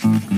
Mm-hmm.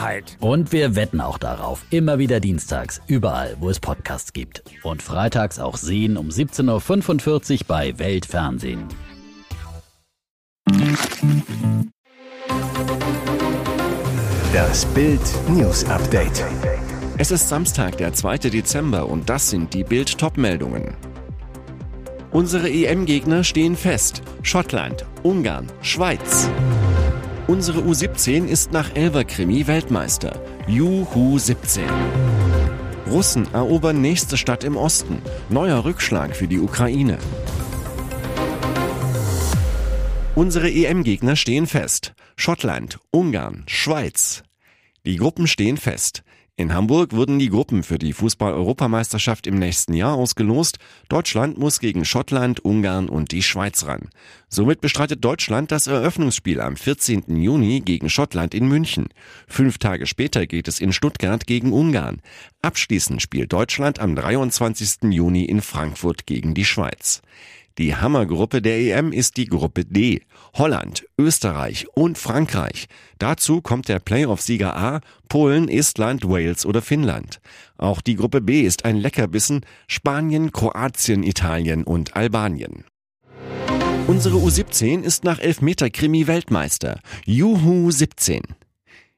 Wahrheit. Und wir wetten auch darauf. Immer wieder dienstags, überall, wo es Podcasts gibt. Und freitags auch sehen um 17.45 Uhr bei Weltfernsehen. Das Bild News Update. Es ist Samstag, der 2. Dezember und das sind die Bild Topmeldungen. Unsere EM-Gegner stehen fest. Schottland, Ungarn, Schweiz. Unsere U17 ist nach Elverkrimi Weltmeister. Juhu 17. Russen erobern nächste Stadt im Osten. Neuer Rückschlag für die Ukraine. Unsere EM-Gegner stehen fest. Schottland, Ungarn, Schweiz. Die Gruppen stehen fest. In Hamburg wurden die Gruppen für die Fußball-Europameisterschaft im nächsten Jahr ausgelost. Deutschland muss gegen Schottland, Ungarn und die Schweiz ran. Somit bestreitet Deutschland das Eröffnungsspiel am 14. Juni gegen Schottland in München. Fünf Tage später geht es in Stuttgart gegen Ungarn. Abschließend spielt Deutschland am 23. Juni in Frankfurt gegen die Schweiz. Die Hammergruppe der EM ist die Gruppe D. Holland, Österreich und Frankreich. Dazu kommt der Playoff-Sieger A, Polen, Estland, Wales oder Finnland. Auch die Gruppe B ist ein Leckerbissen, Spanien, Kroatien, Italien und Albanien. Unsere U17 ist nach Elfmeter-Krimi Weltmeister. Juhu 17.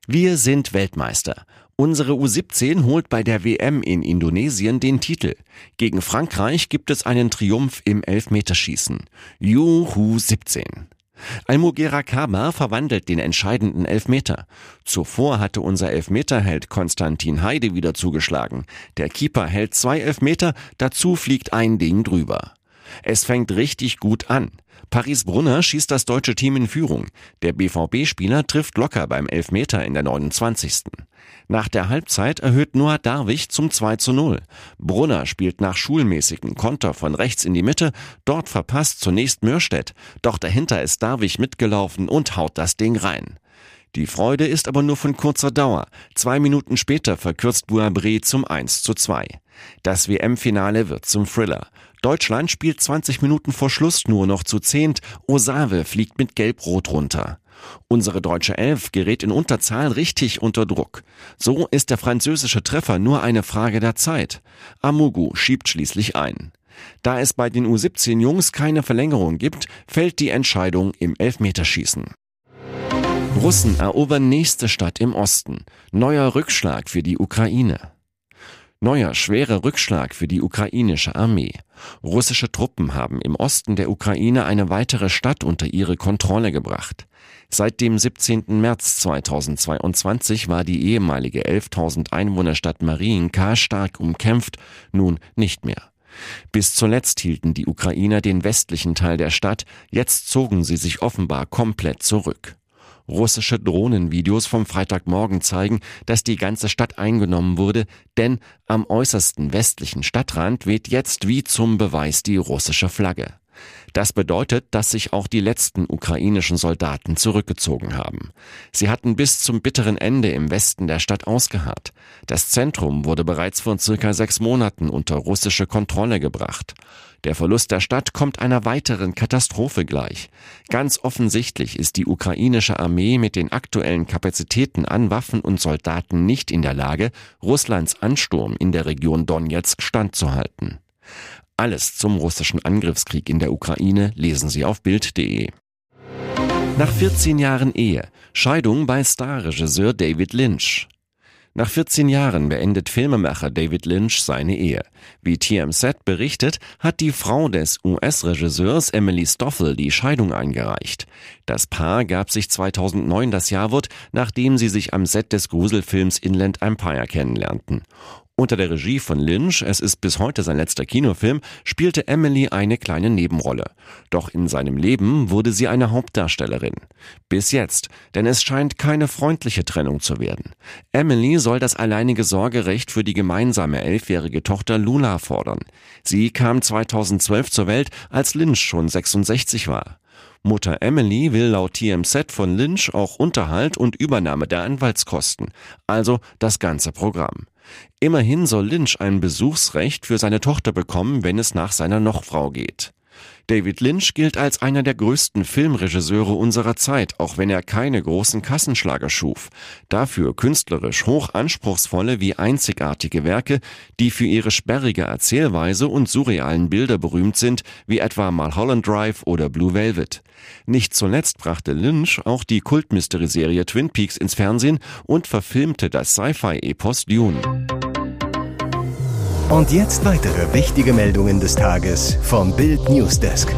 Wir sind Weltmeister. Unsere U17 holt bei der WM in Indonesien den Titel. Gegen Frankreich gibt es einen Triumph im Elfmeterschießen. Juhu 17. Almugera Kaba verwandelt den entscheidenden Elfmeter. Zuvor hatte unser Elfmeterheld Konstantin Heide wieder zugeschlagen. Der Keeper hält zwei Elfmeter, dazu fliegt ein Ding drüber. Es fängt richtig gut an. Paris Brunner schießt das deutsche Team in Führung. Der BVB-Spieler trifft locker beim Elfmeter in der 29. Nach der Halbzeit erhöht Noah Darwig zum 2 zu 0. Brunner spielt nach schulmäßigen Konter von rechts in die Mitte, dort verpasst zunächst Mörstedt, doch dahinter ist Darwig mitgelaufen und haut das Ding rein. Die Freude ist aber nur von kurzer Dauer. Zwei Minuten später verkürzt Bouabré zum 1 zu 2. Das WM-Finale wird zum Thriller. Deutschland spielt 20 Minuten vor Schluss nur noch zu zehnt. Osave fliegt mit Gelb-Rot runter. Unsere deutsche Elf gerät in Unterzahl richtig unter Druck. So ist der französische Treffer nur eine Frage der Zeit. Amugu schiebt schließlich ein. Da es bei den U17 Jungs keine Verlängerung gibt, fällt die Entscheidung im Elfmeterschießen. Russen erobern nächste Stadt im Osten. Neuer Rückschlag für die Ukraine. Neuer schwerer Rückschlag für die ukrainische Armee. Russische Truppen haben im Osten der Ukraine eine weitere Stadt unter ihre Kontrolle gebracht. Seit dem 17. März 2022 war die ehemalige 11.000 Einwohnerstadt Mariinka stark umkämpft, nun nicht mehr. Bis zuletzt hielten die Ukrainer den westlichen Teil der Stadt, jetzt zogen sie sich offenbar komplett zurück. Russische Drohnenvideos vom Freitagmorgen zeigen, dass die ganze Stadt eingenommen wurde, denn am äußersten westlichen Stadtrand weht jetzt wie zum Beweis die russische Flagge. Das bedeutet, dass sich auch die letzten ukrainischen Soldaten zurückgezogen haben. Sie hatten bis zum bitteren Ende im Westen der Stadt ausgeharrt. Das Zentrum wurde bereits vor circa sechs Monaten unter russische Kontrolle gebracht. Der Verlust der Stadt kommt einer weiteren Katastrophe gleich. Ganz offensichtlich ist die ukrainische Armee mit den aktuellen Kapazitäten an Waffen und Soldaten nicht in der Lage, Russlands Ansturm in der Region Donetsk standzuhalten. Alles zum russischen Angriffskrieg in der Ukraine lesen Sie auf Bild.de. Nach 14 Jahren Ehe, Scheidung bei Starregisseur David Lynch. Nach 14 Jahren beendet Filmemacher David Lynch seine Ehe. Wie TMZ berichtet, hat die Frau des US-Regisseurs Emily Stoffel die Scheidung eingereicht. Das Paar gab sich 2009 das Jawort, nachdem sie sich am Set des Gruselfilms Inland Empire kennenlernten. Unter der Regie von Lynch, es ist bis heute sein letzter Kinofilm, spielte Emily eine kleine Nebenrolle. Doch in seinem Leben wurde sie eine Hauptdarstellerin. Bis jetzt, denn es scheint keine freundliche Trennung zu werden. Emily soll das alleinige Sorgerecht für die gemeinsame elfjährige Tochter Luna fordern. Sie kam 2012 zur Welt, als Lynch schon 66 war. Mutter Emily will laut TMZ von Lynch auch Unterhalt und Übernahme der Anwaltskosten, also das ganze Programm. Immerhin soll Lynch ein Besuchsrecht für seine Tochter bekommen, wenn es nach seiner Nochfrau geht. David Lynch gilt als einer der größten Filmregisseure unserer Zeit, auch wenn er keine großen Kassenschlager schuf. Dafür künstlerisch hoch anspruchsvolle wie einzigartige Werke, die für ihre sperrige Erzählweise und surrealen Bilder berühmt sind, wie etwa Mulholland Drive oder Blue Velvet. Nicht zuletzt brachte Lynch auch die Kultmystery-Serie Twin Peaks ins Fernsehen und verfilmte das Sci-Fi-Epos Dune. Und jetzt weitere wichtige Meldungen des Tages vom Bild Newsdesk.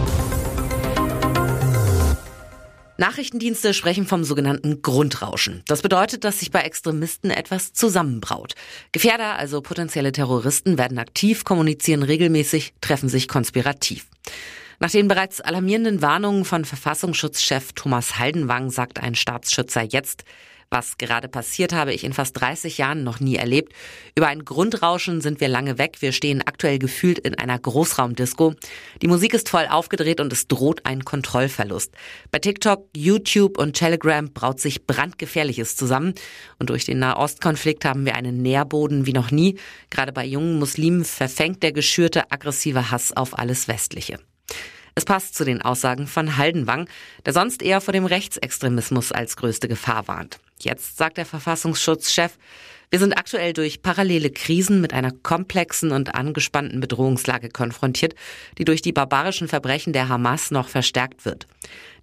Nachrichtendienste sprechen vom sogenannten Grundrauschen. Das bedeutet, dass sich bei Extremisten etwas zusammenbraut. Gefährder, also potenzielle Terroristen, werden aktiv, kommunizieren regelmäßig, treffen sich konspirativ. Nach den bereits alarmierenden Warnungen von Verfassungsschutzchef Thomas Haldenwang sagt ein Staatsschützer jetzt, was gerade passiert, habe ich in fast 30 Jahren noch nie erlebt. Über ein Grundrauschen sind wir lange weg. Wir stehen aktuell gefühlt in einer Großraumdisco. Die Musik ist voll aufgedreht und es droht ein Kontrollverlust. Bei TikTok, YouTube und Telegram braut sich brandgefährliches zusammen. Und durch den Nahostkonflikt haben wir einen Nährboden wie noch nie. Gerade bei jungen Muslimen verfängt der geschürte aggressive Hass auf alles Westliche. Es passt zu den Aussagen von Haldenwang, der sonst eher vor dem Rechtsextremismus als größte Gefahr warnt. Jetzt sagt der Verfassungsschutzchef, wir sind aktuell durch parallele Krisen mit einer komplexen und angespannten Bedrohungslage konfrontiert, die durch die barbarischen Verbrechen der Hamas noch verstärkt wird.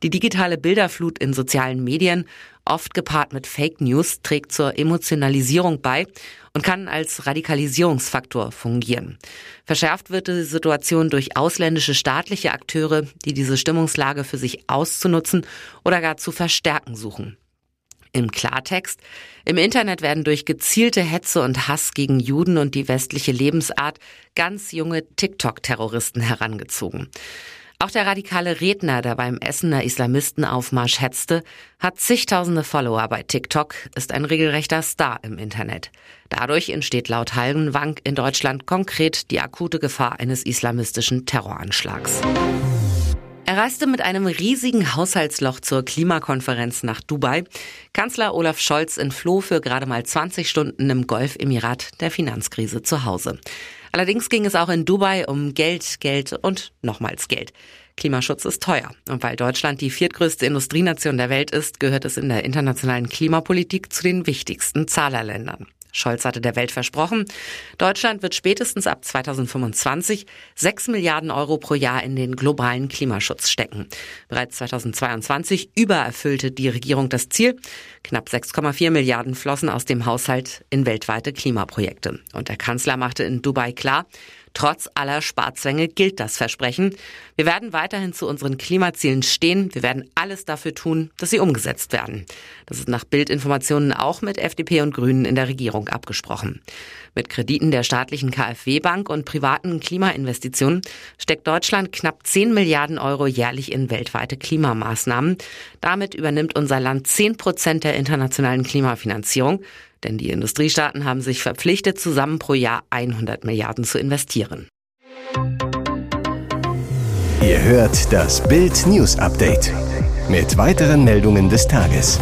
Die digitale Bilderflut in sozialen Medien, oft gepaart mit Fake News, trägt zur Emotionalisierung bei und kann als Radikalisierungsfaktor fungieren. Verschärft wird die Situation durch ausländische staatliche Akteure, die diese Stimmungslage für sich auszunutzen oder gar zu verstärken suchen. Im Klartext, im Internet werden durch gezielte Hetze und Hass gegen Juden und die westliche Lebensart ganz junge TikTok-Terroristen herangezogen. Auch der radikale Redner, der beim Essener Islamistenaufmarsch hetzte, hat zigtausende Follower bei TikTok, ist ein regelrechter Star im Internet. Dadurch entsteht laut Hallenwang in Deutschland konkret die akute Gefahr eines islamistischen Terroranschlags. Er reiste mit einem riesigen Haushaltsloch zur Klimakonferenz nach Dubai. Kanzler Olaf Scholz entfloh für gerade mal 20 Stunden im Golfemirat der Finanzkrise zu Hause. Allerdings ging es auch in Dubai um Geld, Geld und nochmals Geld. Klimaschutz ist teuer. Und weil Deutschland die viertgrößte Industrienation der Welt ist, gehört es in der internationalen Klimapolitik zu den wichtigsten Zahlerländern. Scholz hatte der Welt versprochen, Deutschland wird spätestens ab 2025 6 Milliarden Euro pro Jahr in den globalen Klimaschutz stecken. Bereits 2022 übererfüllte die Regierung das Ziel. Knapp 6,4 Milliarden flossen aus dem Haushalt in weltweite Klimaprojekte. Und der Kanzler machte in Dubai klar, Trotz aller Sparzwänge gilt das Versprechen. Wir werden weiterhin zu unseren Klimazielen stehen. Wir werden alles dafür tun, dass sie umgesetzt werden. Das ist nach Bildinformationen auch mit FDP und Grünen in der Regierung abgesprochen. Mit Krediten der staatlichen KfW-Bank und privaten Klimainvestitionen steckt Deutschland knapp 10 Milliarden Euro jährlich in weltweite Klimamaßnahmen. Damit übernimmt unser Land 10 Prozent der internationalen Klimafinanzierung. Denn die Industriestaaten haben sich verpflichtet, zusammen pro Jahr 100 Milliarden zu investieren. Ihr hört das Bild News Update mit weiteren Meldungen des Tages.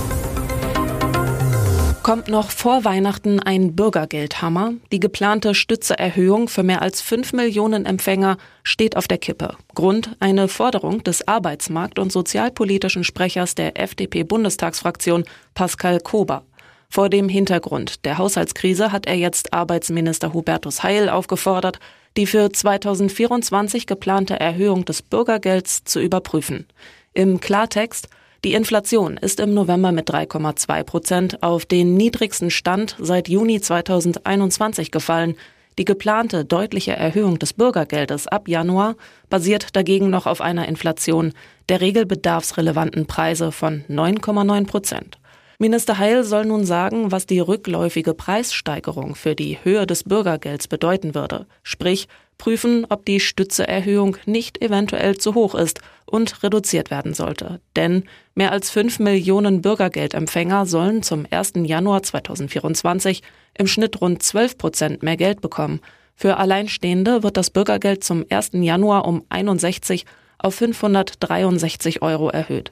Kommt noch vor Weihnachten ein Bürgergeldhammer? Die geplante Stützeerhöhung für mehr als 5 Millionen Empfänger steht auf der Kippe. Grund eine Forderung des Arbeitsmarkt- und sozialpolitischen Sprechers der FDP-Bundestagsfraktion Pascal Kober. Vor dem Hintergrund der Haushaltskrise hat er jetzt Arbeitsminister Hubertus Heil aufgefordert, die für 2024 geplante Erhöhung des Bürgergelds zu überprüfen. Im Klartext, die Inflation ist im November mit 3,2 Prozent auf den niedrigsten Stand seit Juni 2021 gefallen. Die geplante deutliche Erhöhung des Bürgergeldes ab Januar basiert dagegen noch auf einer Inflation der regelbedarfsrelevanten Preise von 9,9 Prozent. Minister Heil soll nun sagen, was die rückläufige Preissteigerung für die Höhe des Bürgergelds bedeuten würde. Sprich, prüfen, ob die Stützeerhöhung nicht eventuell zu hoch ist und reduziert werden sollte. Denn mehr als fünf Millionen Bürgergeldempfänger sollen zum 1. Januar 2024 im Schnitt rund 12 Prozent mehr Geld bekommen. Für Alleinstehende wird das Bürgergeld zum 1. Januar um 61 auf 563 Euro erhöht.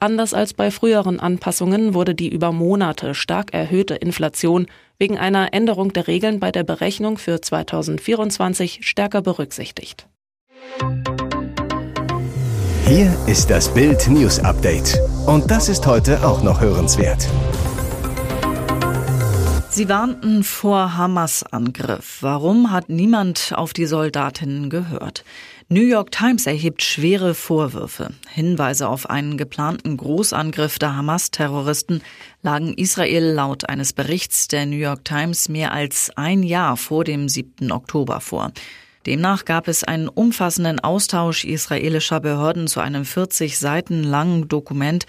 Anders als bei früheren Anpassungen wurde die über Monate stark erhöhte Inflation wegen einer Änderung der Regeln bei der Berechnung für 2024 stärker berücksichtigt. Hier ist das Bild News Update. Und das ist heute auch noch hörenswert. Sie warnten vor Hamas-Angriff. Warum hat niemand auf die Soldatinnen gehört? New York Times erhebt schwere Vorwürfe. Hinweise auf einen geplanten Großangriff der Hamas-Terroristen lagen Israel laut eines Berichts der New York Times mehr als ein Jahr vor dem 7. Oktober vor. Demnach gab es einen umfassenden Austausch israelischer Behörden zu einem 40 Seiten langen Dokument,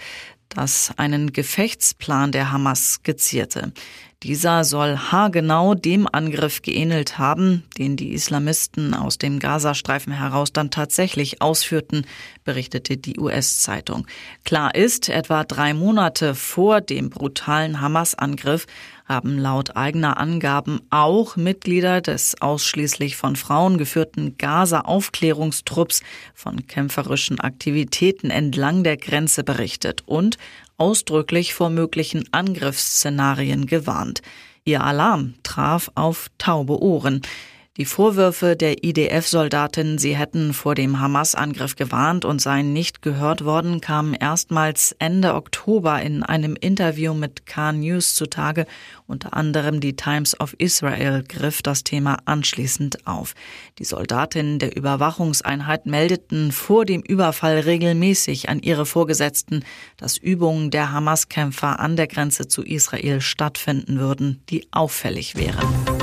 das einen Gefechtsplan der Hamas skizzierte. Dieser soll haargenau dem Angriff geähnelt haben, den die Islamisten aus dem Gazastreifen heraus dann tatsächlich ausführten, berichtete die US-Zeitung. Klar ist, etwa drei Monate vor dem brutalen Hamas-Angriff haben laut eigener Angaben auch Mitglieder des ausschließlich von Frauen geführten Gaza-Aufklärungstrupps von kämpferischen Aktivitäten entlang der Grenze berichtet und ausdrücklich vor möglichen Angriffsszenarien gewarnt. Ihr Alarm traf auf taube Ohren. Die Vorwürfe der IDF-Soldaten, sie hätten vor dem Hamas-Angriff gewarnt und seien nicht gehört worden, kamen erstmals Ende Oktober in einem Interview mit Khan News zutage. Unter anderem die Times of Israel griff das Thema anschließend auf. Die Soldatinnen der Überwachungseinheit meldeten vor dem Überfall regelmäßig an ihre Vorgesetzten, dass Übungen der Hamas-Kämpfer an der Grenze zu Israel stattfinden würden, die auffällig wären.